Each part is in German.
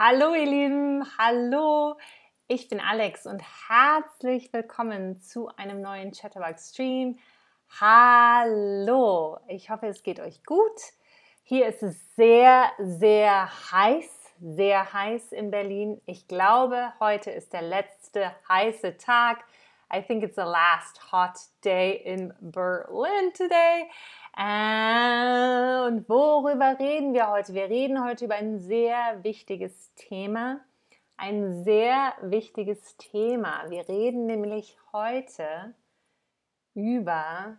Hallo ihr Lieben, hallo, ich bin Alex und herzlich willkommen zu einem neuen Chatterbox Stream. Hallo, ich hoffe es geht euch gut. Hier ist es sehr, sehr heiß, sehr heiß in Berlin. Ich glaube, heute ist der letzte heiße Tag. I think it's the last hot day in Berlin today. Äh, und worüber reden wir heute? Wir reden heute über ein sehr wichtiges Thema. Ein sehr wichtiges Thema. Wir reden nämlich heute über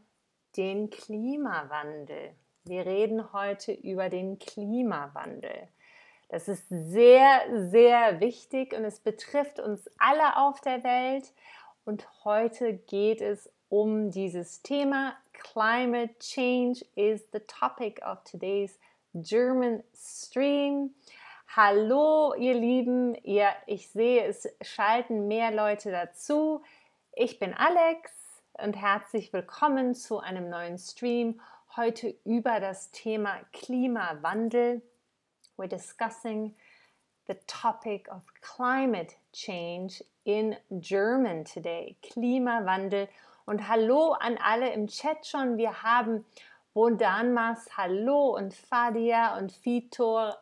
den Klimawandel. Wir reden heute über den Klimawandel. Das ist sehr, sehr wichtig und es betrifft uns alle auf der Welt. Und heute geht es um dieses Thema. Climate change is the topic of today's German stream. Hallo, ihr Lieben. Ihr, ich sehe, es schalten mehr Leute dazu. Ich bin Alex und herzlich willkommen zu einem neuen Stream. Heute über das Thema Klimawandel. We're discussing the topic of climate change in German today. Klimawandel und hallo an alle im Chat schon. Wir haben Bondanmas, hallo und Fadia und Fitor,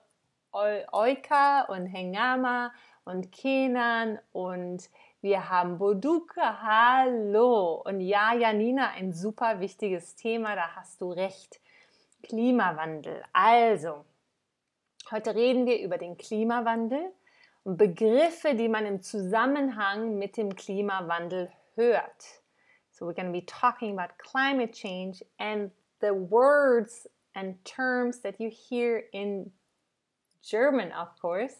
Euka und Hengama und Kenan und wir haben Boduka, hallo. Und ja, Janina, ein super wichtiges Thema, da hast du recht. Klimawandel. Also, heute reden wir über den Klimawandel und Begriffe, die man im Zusammenhang mit dem Klimawandel hört. So we're going to be talking about climate change and the words and terms that you hear in German, of course.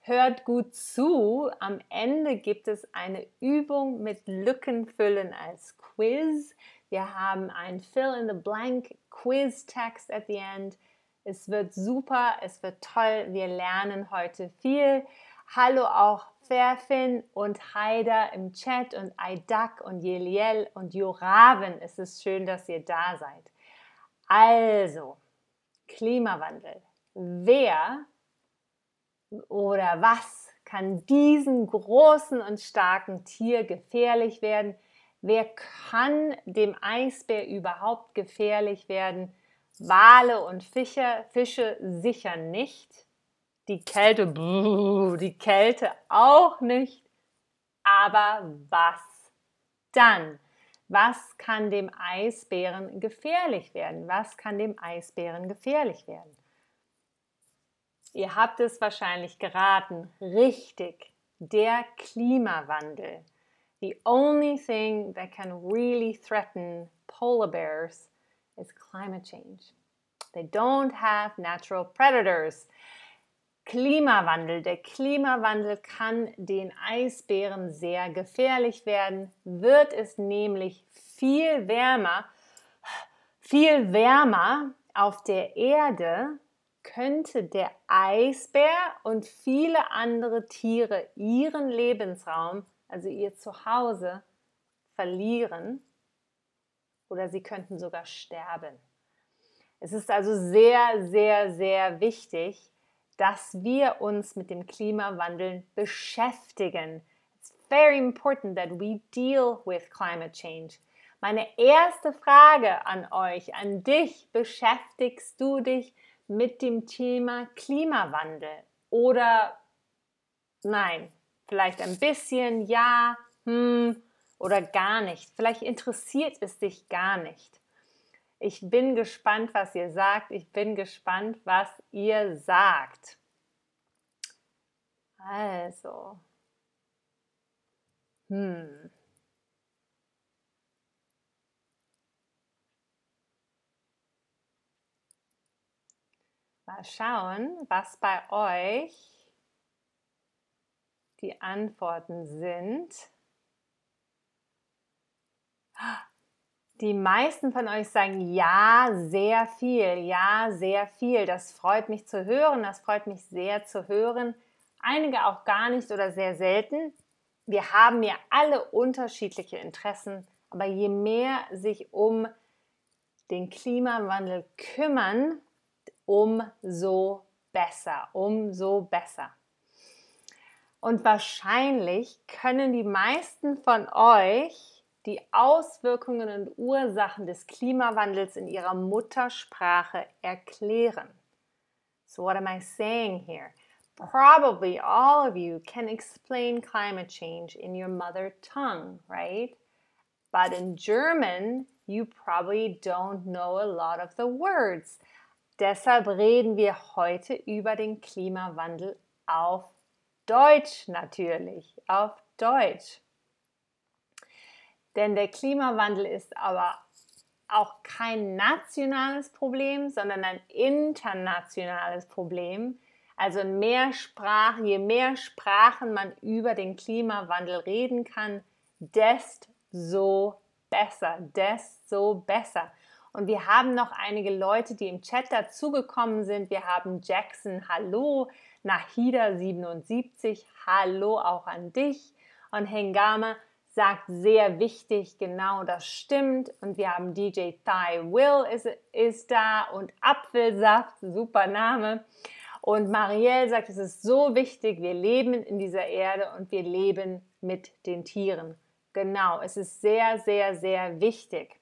Hört gut zu. Am Ende gibt es eine Übung mit Lückenfüllen als Quiz. Wir haben ein Fill in the Blank Quiz Text at the end. Es wird super, es wird toll. Wir lernen heute viel. Hallo auch Ferfin und Haider im Chat und Aidak und Jeliel und Joraven. Es ist schön, dass ihr da seid. Also, Klimawandel. Wer oder was kann diesem großen und starken Tier gefährlich werden? Wer kann dem Eisbär überhaupt gefährlich werden? Wale und Fische, Fische sicher nicht. Die Kälte, die Kälte auch nicht. Aber was dann? Was kann dem Eisbären gefährlich werden? Was kann dem Eisbären gefährlich werden? Ihr habt es wahrscheinlich geraten. Richtig. Der Klimawandel. The only thing that can really threaten polar bears is climate change. They don't have natural predators. Klimawandel. Der Klimawandel kann den Eisbären sehr gefährlich werden, wird es nämlich viel wärmer, viel wärmer auf der Erde, könnte der Eisbär und viele andere Tiere ihren Lebensraum, also ihr Zuhause, verlieren oder sie könnten sogar sterben. Es ist also sehr, sehr, sehr wichtig, dass wir uns mit dem Klimawandel beschäftigen. It's very important that we deal with climate change. Meine erste Frage an euch, an dich, beschäftigst du dich mit dem Thema Klimawandel? Oder nein, vielleicht ein bisschen, ja, hm, oder gar nicht. Vielleicht interessiert es dich gar nicht. Ich bin gespannt, was ihr sagt. Ich bin gespannt, was ihr sagt. Also. Hm. Mal schauen, was bei euch die Antworten sind. Die meisten von euch sagen ja, sehr viel, ja, sehr viel. Das freut mich zu hören, das freut mich sehr zu hören. Einige auch gar nicht oder sehr selten. Wir haben ja alle unterschiedliche Interessen, aber je mehr sich um den Klimawandel kümmern, umso besser, umso besser. Und wahrscheinlich können die meisten von euch die Auswirkungen und Ursachen des Klimawandels in ihrer Muttersprache erklären. So what am I saying here? Probably all of you can explain climate change in your mother tongue, right? But in German, you probably don't know a lot of the words. Deshalb reden wir heute über den Klimawandel auf Deutsch natürlich, auf Deutsch. Denn der Klimawandel ist aber auch kein nationales Problem, sondern ein internationales Problem. Also mehr Sprachen, je mehr Sprachen man über den Klimawandel reden kann, desto besser, desto besser. Und wir haben noch einige Leute, die im Chat dazugekommen sind. Wir haben Jackson, hallo, Nahida77, hallo auch an dich. Und Hengama sagt sehr wichtig, genau das stimmt. Und wir haben DJ Thai Will ist, ist da und Apfelsaft, super Name. Und Marielle sagt, es ist so wichtig, wir leben in dieser Erde und wir leben mit den Tieren. Genau, es ist sehr, sehr, sehr wichtig.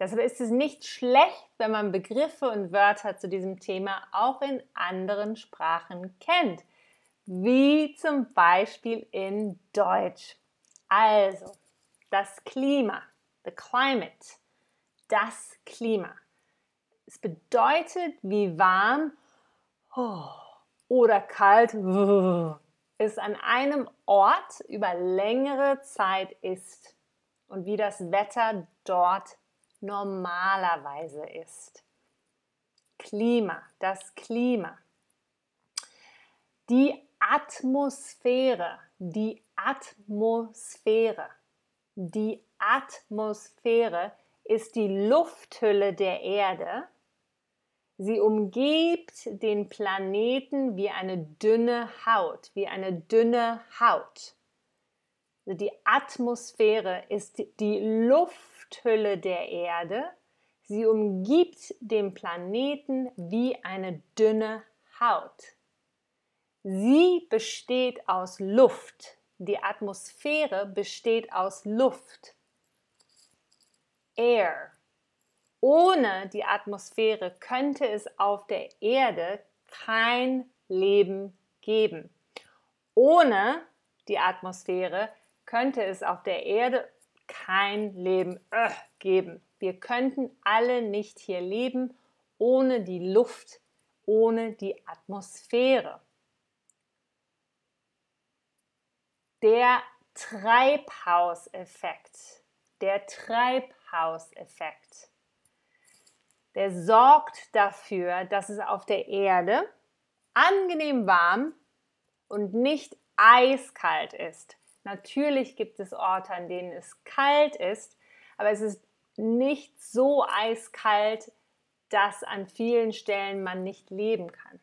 Deshalb ist es nicht schlecht, wenn man Begriffe und Wörter zu diesem Thema auch in anderen Sprachen kennt, wie zum Beispiel in Deutsch. Also, das Klima, the climate, das Klima. Es bedeutet, wie warm oder kalt es an einem Ort über längere Zeit ist und wie das Wetter dort normalerweise ist. Klima, das Klima. Die Atmosphäre, die Atmosphäre, die Atmosphäre ist die Lufthülle der Erde. Sie umgibt den Planeten wie eine dünne Haut, wie eine dünne Haut. Die Atmosphäre ist die Luft Lufthülle der Erde. Sie umgibt den Planeten wie eine dünne Haut. Sie besteht aus Luft. Die Atmosphäre besteht aus Luft. Air. Ohne die Atmosphäre könnte es auf der Erde kein Leben geben. Ohne die Atmosphäre könnte es auf der Erde kein Leben äh, geben. Wir könnten alle nicht hier leben ohne die Luft, ohne die Atmosphäre. Der Treibhauseffekt, der Treibhauseffekt, der sorgt dafür, dass es auf der Erde angenehm warm und nicht eiskalt ist. Natürlich gibt es Orte, an denen es kalt ist, aber es ist nicht so eiskalt, dass an vielen Stellen man nicht leben kann.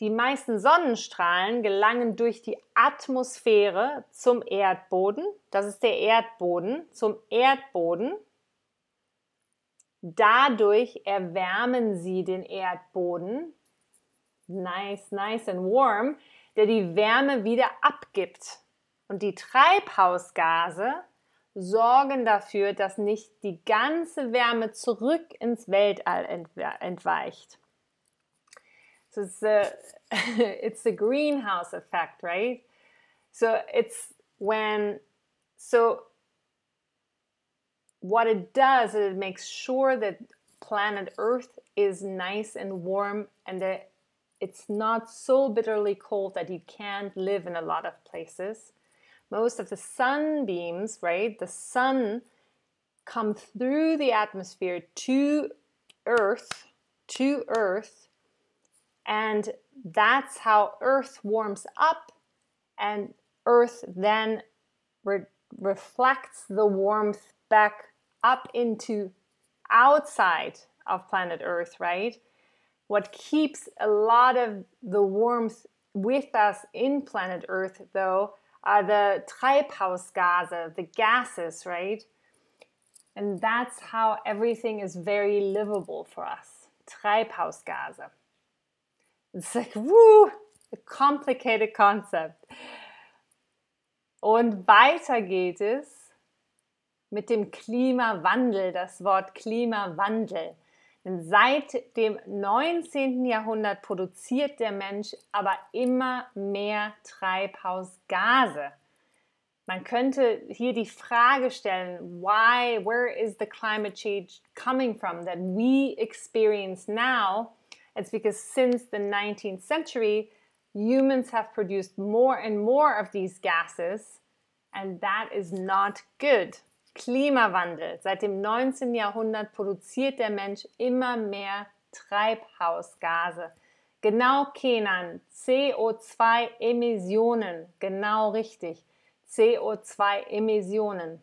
Die meisten Sonnenstrahlen gelangen durch die Atmosphäre zum Erdboden. Das ist der Erdboden, zum Erdboden. Dadurch erwärmen sie den Erdboden. Nice, nice and warm, der die Wärme wieder abgibt. Und die Treibhausgase sorgen dafür, dass nicht die ganze Wärme zurück ins Weltall entweicht. So it's the, it's the greenhouse effect, right? So it's when, so what it does is it makes sure that planet Earth is nice and warm and that it's not so bitterly cold that you can't live in a lot of places. Most of the sunbeams, right, the sun come through the atmosphere to Earth, to Earth, and that's how Earth warms up, and Earth then re reflects the warmth back up into outside of planet Earth, right? What keeps a lot of the warmth with us in planet Earth, though, are the Treibhausgase, the gases, right? And that's how everything is very livable for us. Treibhausgase. It's like, woo, a complicated concept. Und weiter geht es mit dem Klimawandel, das Wort Klimawandel. Denn seit dem 19. Jahrhundert produziert der Mensch aber immer mehr Treibhausgase. Man könnte hier die Frage stellen, why, where is the climate change coming from that we experience now? It's because since the 19th century, humans have produced more and more of these gases, and that is not good. Klimawandel. Seit dem 19. Jahrhundert produziert der Mensch immer mehr Treibhausgase. Genau Kenan, CO2-Emissionen, genau richtig. CO2-Emissionen.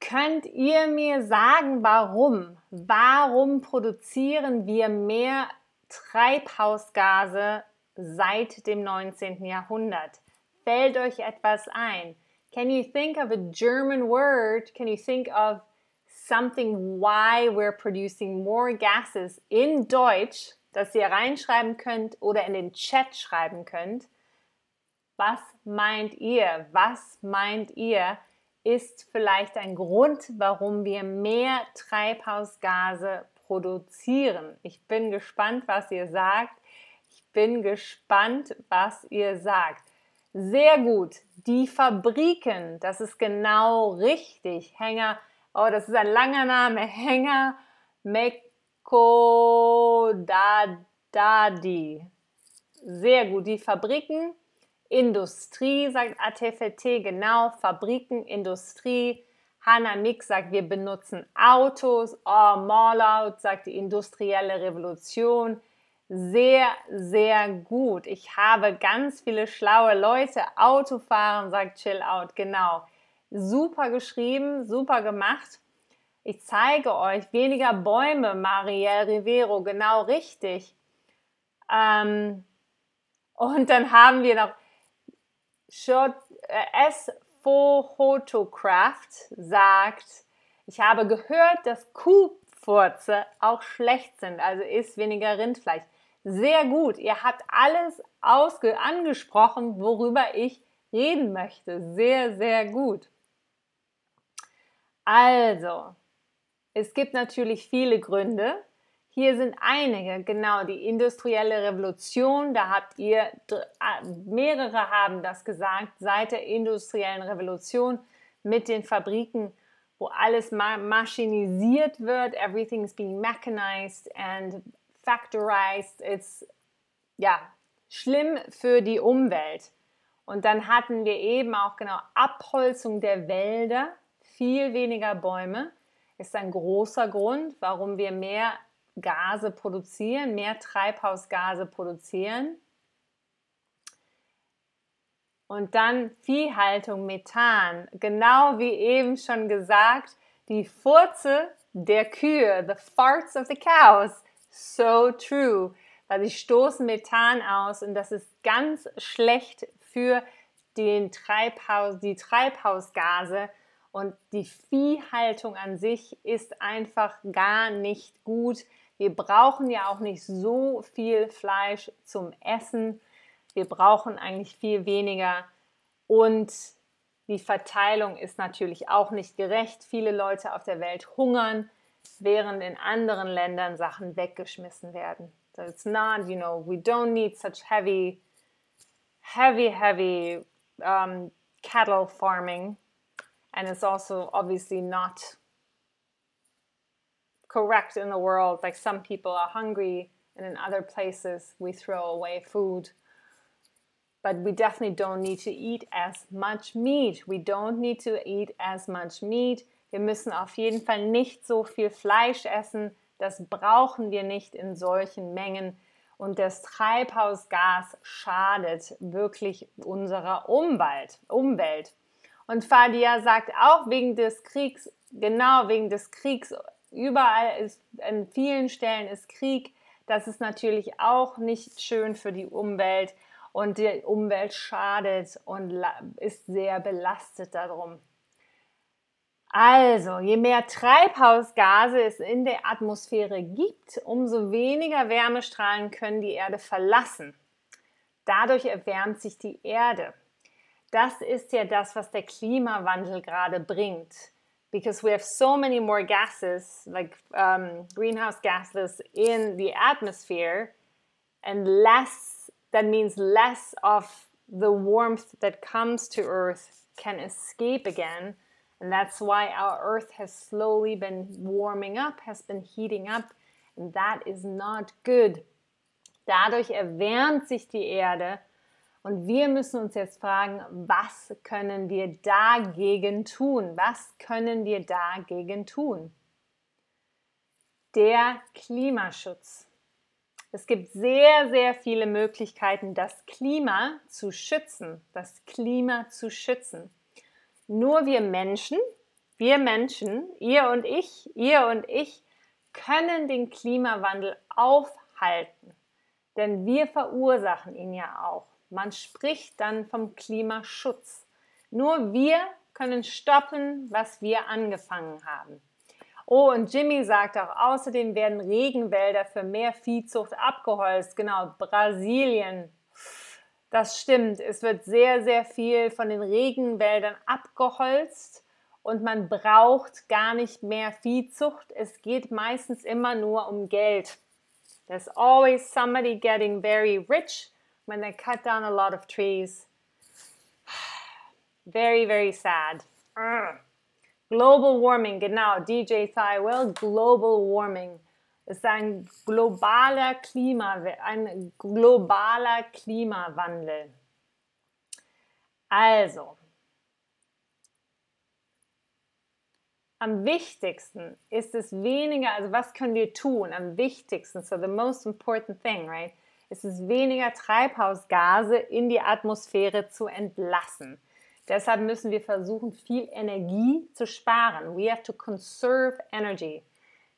Könnt ihr mir sagen, warum? Warum produzieren wir mehr Treibhausgase seit dem 19. Jahrhundert? Fällt euch etwas ein? Can you think of a German word? Can you think of something why we're producing more gases in Deutsch, das ihr reinschreiben könnt oder in den Chat schreiben könnt? Was meint ihr? Was meint ihr? Ist vielleicht ein Grund, warum wir mehr Treibhausgase produzieren. Ich bin gespannt, was ihr sagt. Ich bin gespannt, was ihr sagt. Sehr gut. Die Fabriken, das ist genau richtig. Hänger, oh, das ist ein langer Name. Hänger Mekodadi. Sehr gut. Die Fabriken Industrie, sagt ATFT, genau, Fabriken, Industrie. Hanna Mick sagt, wir benutzen Autos. Oh, Morlaut sagt die industrielle Revolution. Sehr, sehr gut. Ich habe ganz viele schlaue Leute. Autofahren, sagt Chill Out, genau. Super geschrieben, super gemacht. Ich zeige euch weniger Bäume, Marielle Rivero, genau richtig. Ähm, und dann haben wir noch äh, S. Photocraft sagt, ich habe gehört, dass Kuhfurze auch schlecht sind, also isst weniger Rindfleisch. Sehr gut, ihr habt alles ausge angesprochen, worüber ich reden möchte. Sehr, sehr gut. Also, es gibt natürlich viele Gründe, hier sind einige, genau, die industrielle Revolution, da habt ihr, mehrere haben das gesagt, seit der industriellen Revolution mit den Fabriken, wo alles maschinisiert wird, everything is being mechanized and factorized, it's, ja, schlimm für die Umwelt. Und dann hatten wir eben auch genau Abholzung der Wälder, viel weniger Bäume, ist ein großer Grund, warum wir mehr Gase produzieren, mehr Treibhausgase produzieren. Und dann Viehhaltung, Methan. Genau wie eben schon gesagt, die Furze der Kühe, the farts of the cows. So true. Weil sie stoßen Methan aus und das ist ganz schlecht für den Treibhaus, die Treibhausgase. Und die Viehhaltung an sich ist einfach gar nicht gut. Wir brauchen ja auch nicht so viel Fleisch zum Essen. Wir brauchen eigentlich viel weniger. Und die Verteilung ist natürlich auch nicht gerecht. Viele Leute auf der Welt hungern, während in anderen Ländern Sachen weggeschmissen werden. So it's not, you know, we don't need such heavy, heavy, heavy um, cattle farming. And it's also obviously not correct in the world. Like some people are hungry, and in other places we throw away food. But we definitely don't need to eat as much meat. We don't need to eat as much meat. Wir müssen auf jeden Fall nicht so viel Fleisch essen. Das brauchen wir nicht in solchen Mengen. Und das Treibhausgas schadet wirklich unserer Umwelt. Und Fadia sagt auch wegen des Kriegs, genau wegen des Kriegs Überall ist, an vielen Stellen ist Krieg. Das ist natürlich auch nicht schön für die Umwelt und die Umwelt schadet und ist sehr belastet darum. Also, je mehr Treibhausgase es in der Atmosphäre gibt, umso weniger Wärmestrahlen können die Erde verlassen. Dadurch erwärmt sich die Erde. Das ist ja das, was der Klimawandel gerade bringt. Because we have so many more gases, like um, greenhouse gases, in the atmosphere, and less, that means less of the warmth that comes to Earth can escape again. And that's why our Earth has slowly been warming up, has been heating up, and that is not good. Dadurch erwärmt sich die Erde und wir müssen uns jetzt fragen, was können wir dagegen tun? Was können wir dagegen tun? Der Klimaschutz. Es gibt sehr, sehr viele Möglichkeiten, das Klima zu schützen, das Klima zu schützen. Nur wir Menschen, wir Menschen, ihr und ich, ihr und ich, können den Klimawandel aufhalten. Denn wir verursachen ihn ja auch. Man spricht dann vom Klimaschutz. Nur wir können stoppen, was wir angefangen haben. Oh, und Jimmy sagt auch, außerdem werden Regenwälder für mehr Viehzucht abgeholzt. Genau, Brasilien. Das stimmt. Es wird sehr, sehr viel von den Regenwäldern abgeholzt und man braucht gar nicht mehr Viehzucht. Es geht meistens immer nur um Geld. There's always somebody getting very rich when they cut down a lot of trees. Very, very sad. Global Warming, genau, DJ Thywell, Global Warming ist ein globaler Klima, ein globaler Klimawandel. Also, am wichtigsten ist es weniger, also was können wir tun? Am wichtigsten, so the most important thing, right? Ist es weniger Treibhausgase in die Atmosphäre zu entlassen. Deshalb müssen wir versuchen, viel Energie zu sparen. We have to conserve energy.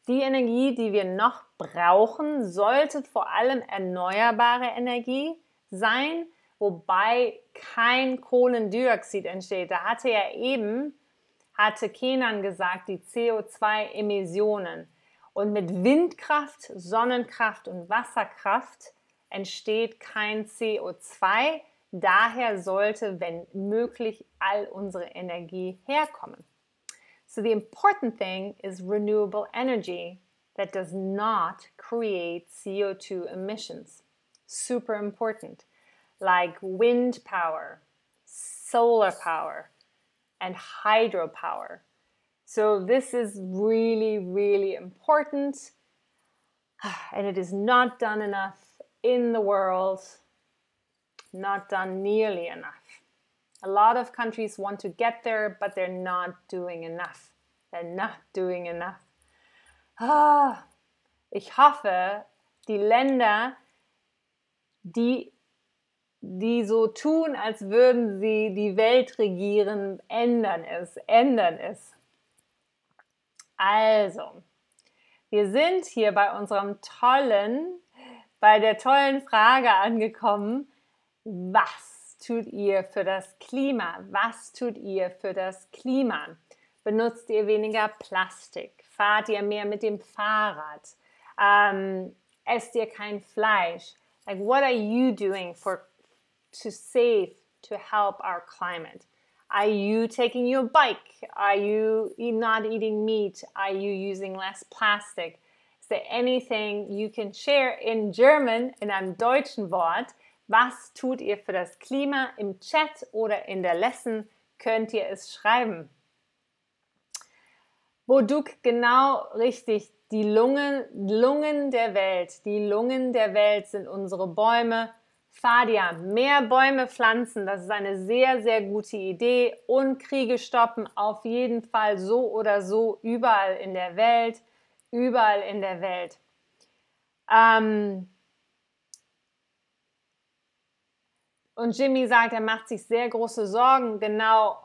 Die Energie, die wir noch brauchen, sollte vor allem erneuerbare Energie sein, wobei kein Kohlendioxid entsteht. Da hatte ja eben, hatte Kenan gesagt, die CO2-Emissionen. Und mit Windkraft, Sonnenkraft und Wasserkraft entsteht kein CO2, Daher sollte, wenn möglich, all unsere Energie herkommen. So the important thing is renewable energy that does not create CO2 emissions. Super important. Like wind power, solar power, and hydropower. So this is really, really important. And it is not done enough in the world not done nearly enough. A lot of countries want to get there, but they're not doing enough. They're not doing enough. Ah, ich hoffe, die Länder, die, die so tun, als würden sie die Welt regieren, ändern es, ändern es. Also, wir sind hier bei unserem tollen, bei der tollen Frage angekommen, was tut ihr für das Klima? Was tut ihr für das Klima? Benutzt ihr weniger Plastik? Fahrt ihr mehr mit dem Fahrrad? Um, esst ihr kein Fleisch? Like, what are you doing for to save to help our climate? Are you taking your bike? Are you not eating meat? Are you using less plastic? Is there anything you can share in German in einem deutschen Wort? Was tut ihr für das Klima? Im Chat oder in der Lesson könnt ihr es schreiben. Boduk, genau richtig. Die Lungen, Lungen der Welt, die Lungen der Welt sind unsere Bäume. Fadia, mehr Bäume pflanzen, das ist eine sehr, sehr gute Idee. Und Kriege stoppen, auf jeden Fall so oder so, überall in der Welt, überall in der Welt. Ähm, Und Jimmy sagt, er macht sich sehr große Sorgen, genau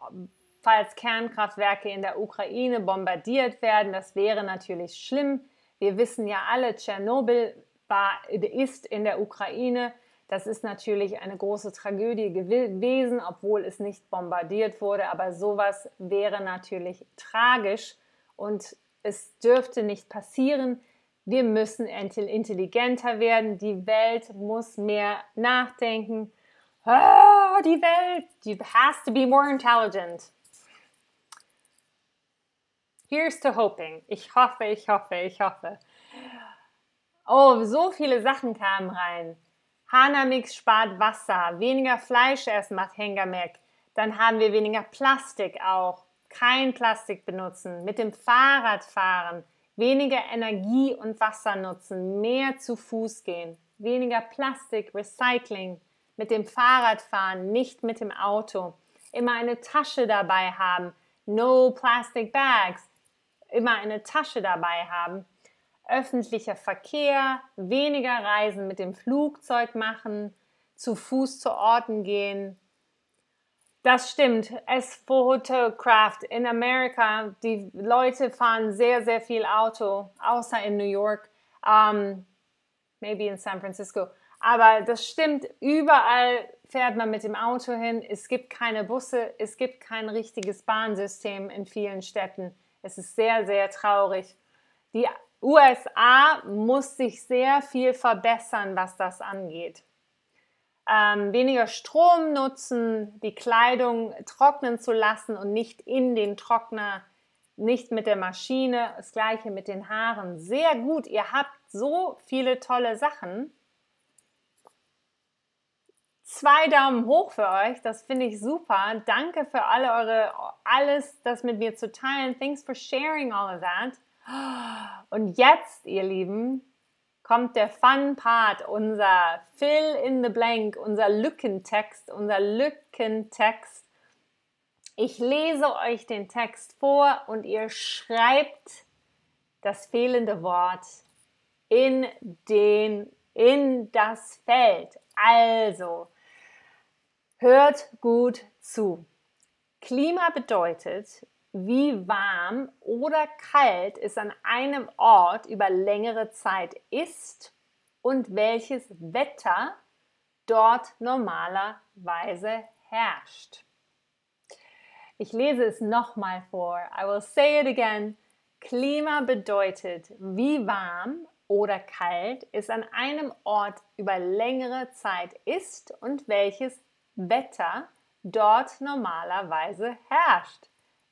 falls Kernkraftwerke in der Ukraine bombardiert werden. Das wäre natürlich schlimm. Wir wissen ja alle, Tschernobyl war, ist in der Ukraine. Das ist natürlich eine große Tragödie gewesen, obwohl es nicht bombardiert wurde. Aber sowas wäre natürlich tragisch und es dürfte nicht passieren. Wir müssen intelligenter werden. Die Welt muss mehr nachdenken oh, die Welt, die has to be more intelligent. Here's to hoping. Ich hoffe, ich hoffe, ich hoffe. Oh, so viele Sachen kamen rein. Hanamix spart Wasser, weniger Fleisch essen macht Hengamek. Dann haben wir weniger Plastik auch. Kein Plastik benutzen. Mit dem Fahrrad fahren. Weniger Energie und Wasser nutzen. Mehr zu Fuß gehen. Weniger Plastik, Recycling. Mit dem Fahrrad fahren, nicht mit dem Auto. Immer eine Tasche dabei haben. No plastic bags. Immer eine Tasche dabei haben öffentlicher Verkehr, weniger Reisen mit dem Flugzeug machen, zu Fuß zu Orten gehen. Das stimmt. Es Photocraft in Amerika, die Leute fahren sehr, sehr viel Auto, außer in New York, um, maybe in San Francisco. Aber das stimmt, überall fährt man mit dem Auto hin. Es gibt keine Busse, es gibt kein richtiges Bahnsystem in vielen Städten. Es ist sehr, sehr traurig. Die USA muss sich sehr viel verbessern, was das angeht. Ähm, weniger Strom nutzen, die Kleidung trocknen zu lassen und nicht in den Trockner, nicht mit der Maschine. Das gleiche mit den Haaren. Sehr gut, ihr habt so viele tolle Sachen. Zwei Daumen hoch für euch, das finde ich super. Danke für alle eure, alles das mit mir zu teilen. Thanks for sharing all of that. Und jetzt, ihr Lieben, kommt der Fun Part, unser Fill in the Blank, unser Lückentext, unser Lückentext. Ich lese euch den Text vor und ihr schreibt das fehlende Wort in den in das Feld. Also, hört gut zu. Klima bedeutet, wie warm oder kalt es an einem Ort über längere Zeit ist und welches Wetter dort normalerweise herrscht. Ich lese es nochmal vor. I will say it again. Klima bedeutet, wie warm oder kalt es an einem Ort über längere Zeit ist und welches Wetter dort normalerweise herrscht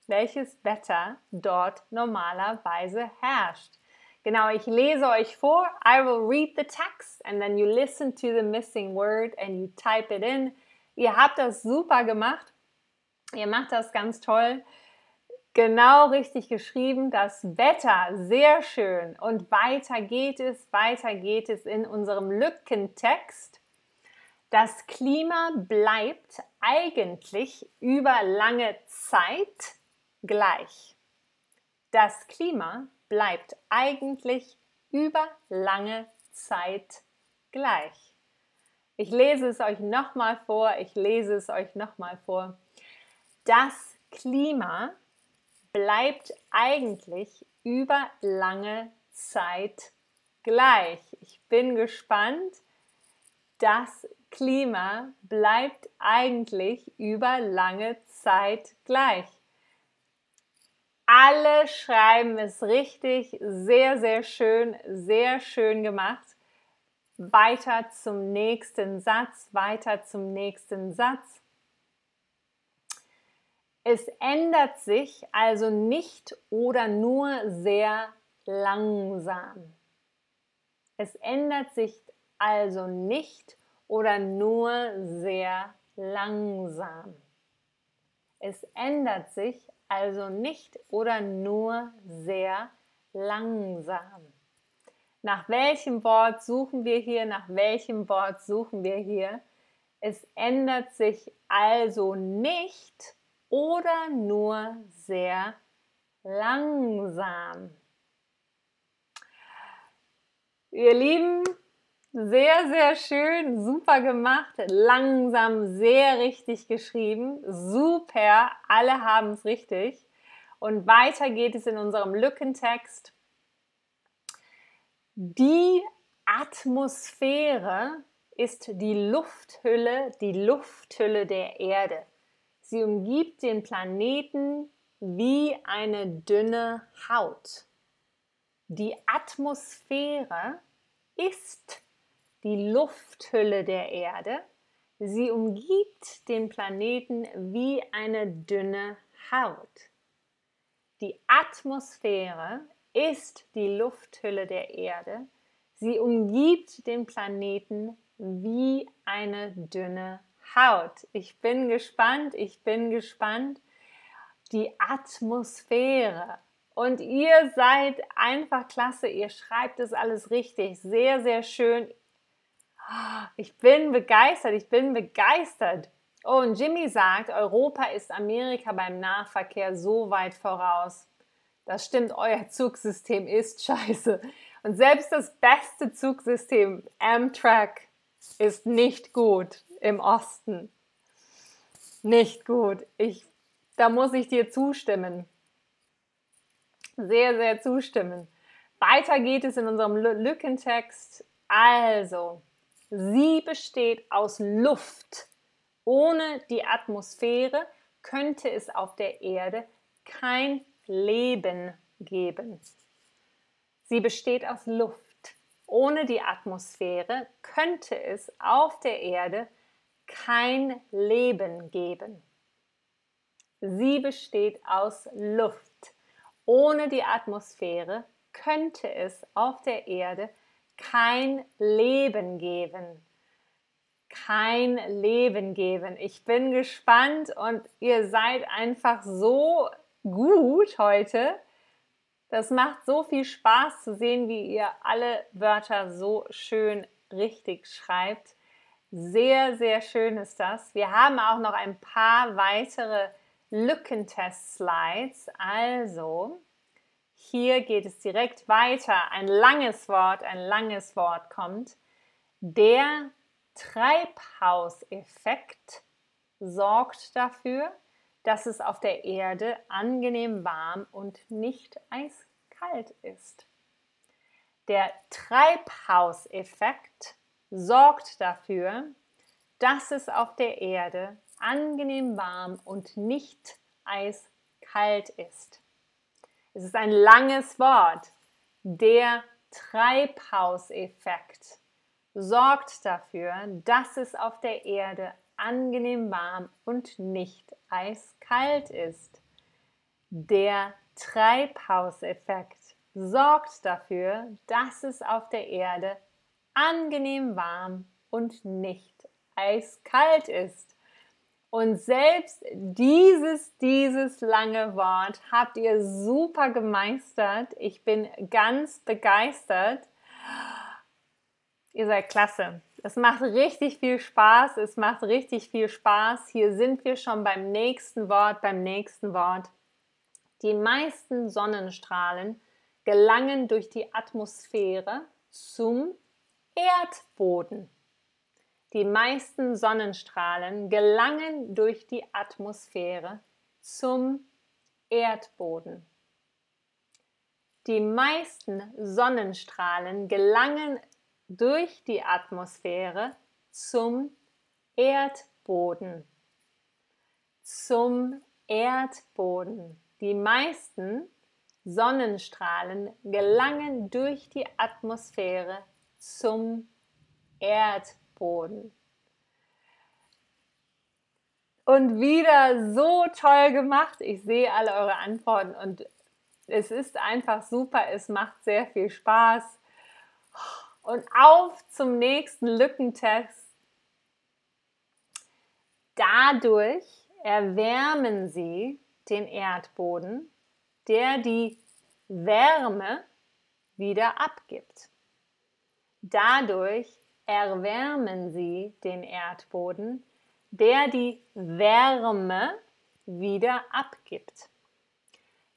welches Wetter dort normalerweise herrscht. Genau, ich lese euch vor. I will read the text and then you listen to the missing word and you type it in. Ihr habt das super gemacht. Ihr macht das ganz toll. Genau richtig geschrieben. Das Wetter, sehr schön. Und weiter geht es, weiter geht es in unserem Lückentext. Das Klima bleibt eigentlich über lange Zeit gleich. Das Klima bleibt eigentlich über lange Zeit gleich. Ich lese es euch nochmal vor, ich lese es euch nochmal vor. Das Klima bleibt eigentlich über lange Zeit gleich. Ich bin gespannt. Das Klima bleibt eigentlich über lange Zeit gleich. Alle schreiben es richtig. Sehr, sehr schön, sehr schön gemacht. Weiter zum nächsten Satz, weiter zum nächsten Satz. Es ändert sich also nicht oder nur sehr langsam. Es ändert sich also nicht oder nur sehr langsam. Es ändert sich also nicht oder nur sehr langsam. Nach welchem Wort suchen wir hier? Nach welchem Wort suchen wir hier? Es ändert sich also nicht oder nur sehr langsam. Ihr Lieben, sehr, sehr schön, super gemacht, langsam, sehr richtig geschrieben, super, alle haben es richtig. Und weiter geht es in unserem Lückentext. Die Atmosphäre ist die Lufthülle, die Lufthülle der Erde. Sie umgibt den Planeten wie eine dünne Haut. Die Atmosphäre ist die Lufthülle der Erde. Sie umgibt den Planeten wie eine dünne Haut. Die Atmosphäre ist die Lufthülle der Erde. Sie umgibt den Planeten wie eine dünne Haut. Ich bin gespannt, ich bin gespannt. Die Atmosphäre. Und ihr seid einfach klasse, ihr schreibt es alles richtig, sehr, sehr schön. Ich bin begeistert, ich bin begeistert. Und Jimmy sagt, Europa ist Amerika beim Nahverkehr so weit voraus. Das stimmt, euer Zugsystem ist scheiße. Und selbst das beste Zugsystem, Amtrak, ist nicht gut im Osten. Nicht gut. Ich, da muss ich dir zustimmen. Sehr, sehr zustimmen. Weiter geht es in unserem Lückentext. Also, sie besteht aus Luft. Ohne die Atmosphäre könnte es auf der Erde kein Leben geben. Sie besteht aus Luft. Ohne die Atmosphäre könnte es auf der Erde kein Leben geben. Sie besteht aus Luft. Ohne die Atmosphäre könnte es auf der Erde kein Leben geben. Kein Leben geben. Ich bin gespannt und ihr seid einfach so gut heute. Das macht so viel Spaß zu sehen, wie ihr alle Wörter so schön richtig schreibt. Sehr, sehr schön ist das. Wir haben auch noch ein paar weitere Lückentest-Slides. Also, hier geht es direkt weiter. Ein langes Wort, ein langes Wort kommt. Der Treibhauseffekt sorgt dafür, dass es auf der Erde angenehm warm und nicht eiskalt ist. Der Treibhauseffekt sorgt dafür, dass es auf der Erde angenehm warm und nicht eiskalt ist. Es ist ein langes Wort. Der Treibhauseffekt sorgt dafür, dass es auf der Erde angenehm warm und nicht eiskalt ist. Der Treibhauseffekt sorgt dafür, dass es auf der Erde angenehm warm und nicht eiskalt ist. Und selbst dieses, dieses lange Wort habt ihr super gemeistert. Ich bin ganz begeistert. Ihr seid klasse. Es macht richtig viel Spaß. Es macht richtig viel Spaß. Hier sind wir schon beim nächsten Wort, beim nächsten Wort. Die meisten Sonnenstrahlen gelangen durch die Atmosphäre zum Erdboden. Die meisten Sonnenstrahlen gelangen durch die Atmosphäre zum Erdboden. Die meisten Sonnenstrahlen gelangen durch die Atmosphäre zum Erdboden. Zum Erdboden. Die meisten Sonnenstrahlen gelangen durch die Atmosphäre zum Erdboden. Und wieder so toll gemacht. Ich sehe alle eure Antworten und es ist einfach super. Es macht sehr viel Spaß. Und auf zum nächsten Lückentest. Dadurch erwärmen sie den Erdboden, der die Wärme wieder abgibt. Dadurch erwärmen sie den Erdboden, der die Wärme wieder abgibt.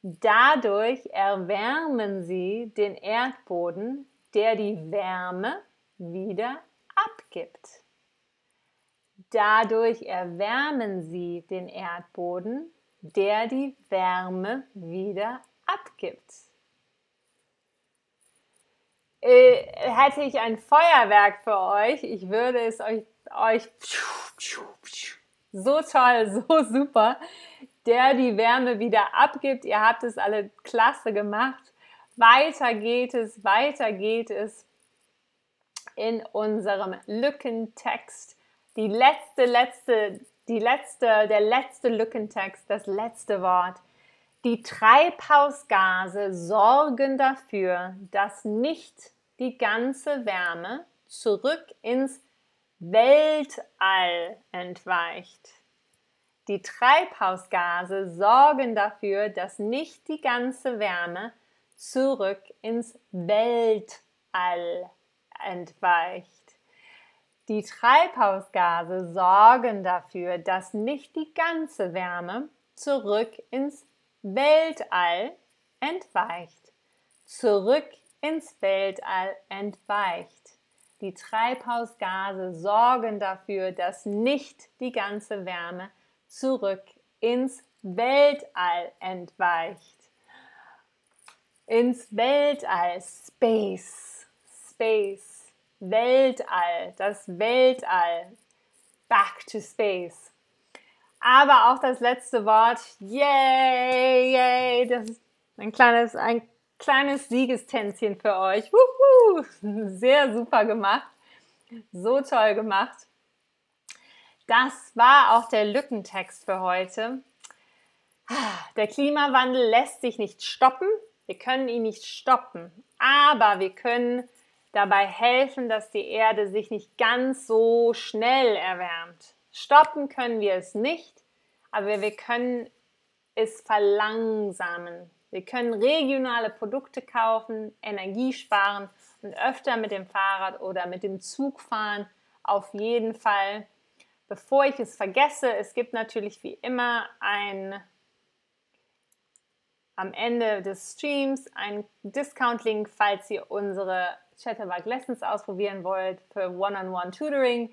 Dadurch erwärmen sie den Erdboden, der die Wärme wieder abgibt. Dadurch erwärmen sie den Erdboden, der die Wärme wieder abgibt. Äh, hätte ich ein Feuerwerk für euch, ich würde es euch, euch so toll, so super, der die Wärme wieder abgibt. Ihr habt es alle klasse gemacht. Weiter geht es, weiter geht es in unserem Lückentext. die letzte, letzte, die letzte, der letzte Lückentext, das letzte Wort. Die Treibhausgase sorgen dafür, dass nicht die ganze Wärme zurück ins Weltall entweicht. Die Treibhausgase sorgen dafür, dass nicht die ganze Wärme zurück ins Weltall entweicht. Die Treibhausgase sorgen dafür, dass nicht die ganze Wärme zurück ins Weltall entweicht. Zurück ins Weltall entweicht. Die Treibhausgase sorgen dafür, dass nicht die ganze Wärme zurück ins Weltall entweicht. Ins Weltall, Space, Space, Weltall, das Weltall, back to space. Aber auch das letzte Wort, yay, yay, das ist ein kleines, ein kleines Siegestänzchen für euch. Wuhu, sehr super gemacht, so toll gemacht. Das war auch der Lückentext für heute. Der Klimawandel lässt sich nicht stoppen. Wir können ihn nicht stoppen. Aber wir können dabei helfen, dass die Erde sich nicht ganz so schnell erwärmt. Stoppen können wir es nicht, aber wir können es verlangsamen. Wir können regionale Produkte kaufen, Energie sparen und öfter mit dem Fahrrad oder mit dem Zug fahren. Auf jeden Fall. Bevor ich es vergesse, es gibt natürlich wie immer ein am Ende des Streams einen Discount-Link, falls ihr unsere Chatterbug Lessons ausprobieren wollt für One-on-One Tutoring.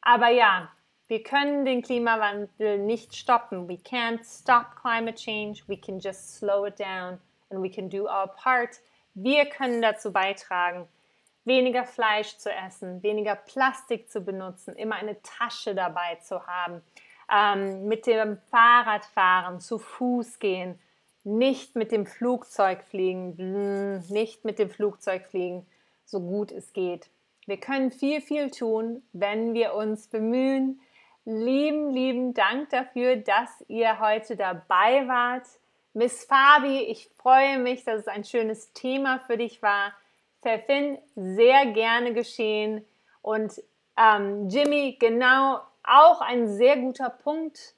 Aber ja, wir können den Klimawandel nicht stoppen. We can't stop climate change. We can just slow it down and we can do our part. Wir können dazu beitragen, weniger Fleisch zu essen, weniger Plastik zu benutzen, immer eine Tasche dabei zu haben, ähm, mit dem Fahrrad fahren, zu Fuß gehen, nicht mit dem Flugzeug fliegen, nicht mit dem Flugzeug fliegen, so gut es geht. Wir können viel, viel tun, wenn wir uns bemühen. Lieben, lieben Dank dafür, dass ihr heute dabei wart. Miss Fabi, ich freue mich, dass es ein schönes Thema für dich war. Verfin, sehr gerne geschehen. Und ähm, Jimmy, genau auch ein sehr guter Punkt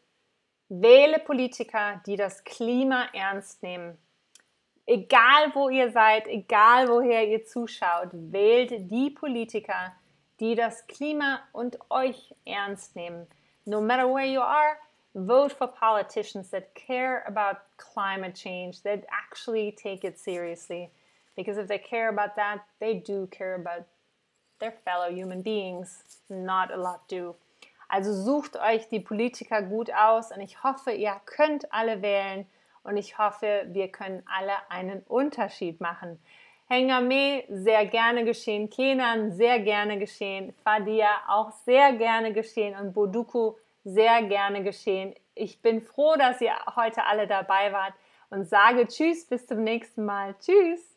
Wähle Politiker, die das Klima ernst nehmen. Egal wo ihr seid, egal woher ihr zuschaut, wählt die Politiker, die das Klima und euch ernst nehmen. No matter where you are, vote for politicians that care about climate change, that actually take it seriously. Because if they care about that, they do care about their fellow human beings. Not a lot do. Also sucht euch die Politiker gut aus und ich hoffe, ihr könnt alle wählen und ich hoffe, wir können alle einen Unterschied machen. Hengame, sehr gerne geschehen. Kenan, sehr gerne geschehen. Fadia, auch sehr gerne geschehen. Und Boduku, sehr gerne geschehen. Ich bin froh, dass ihr heute alle dabei wart und sage Tschüss, bis zum nächsten Mal. Tschüss.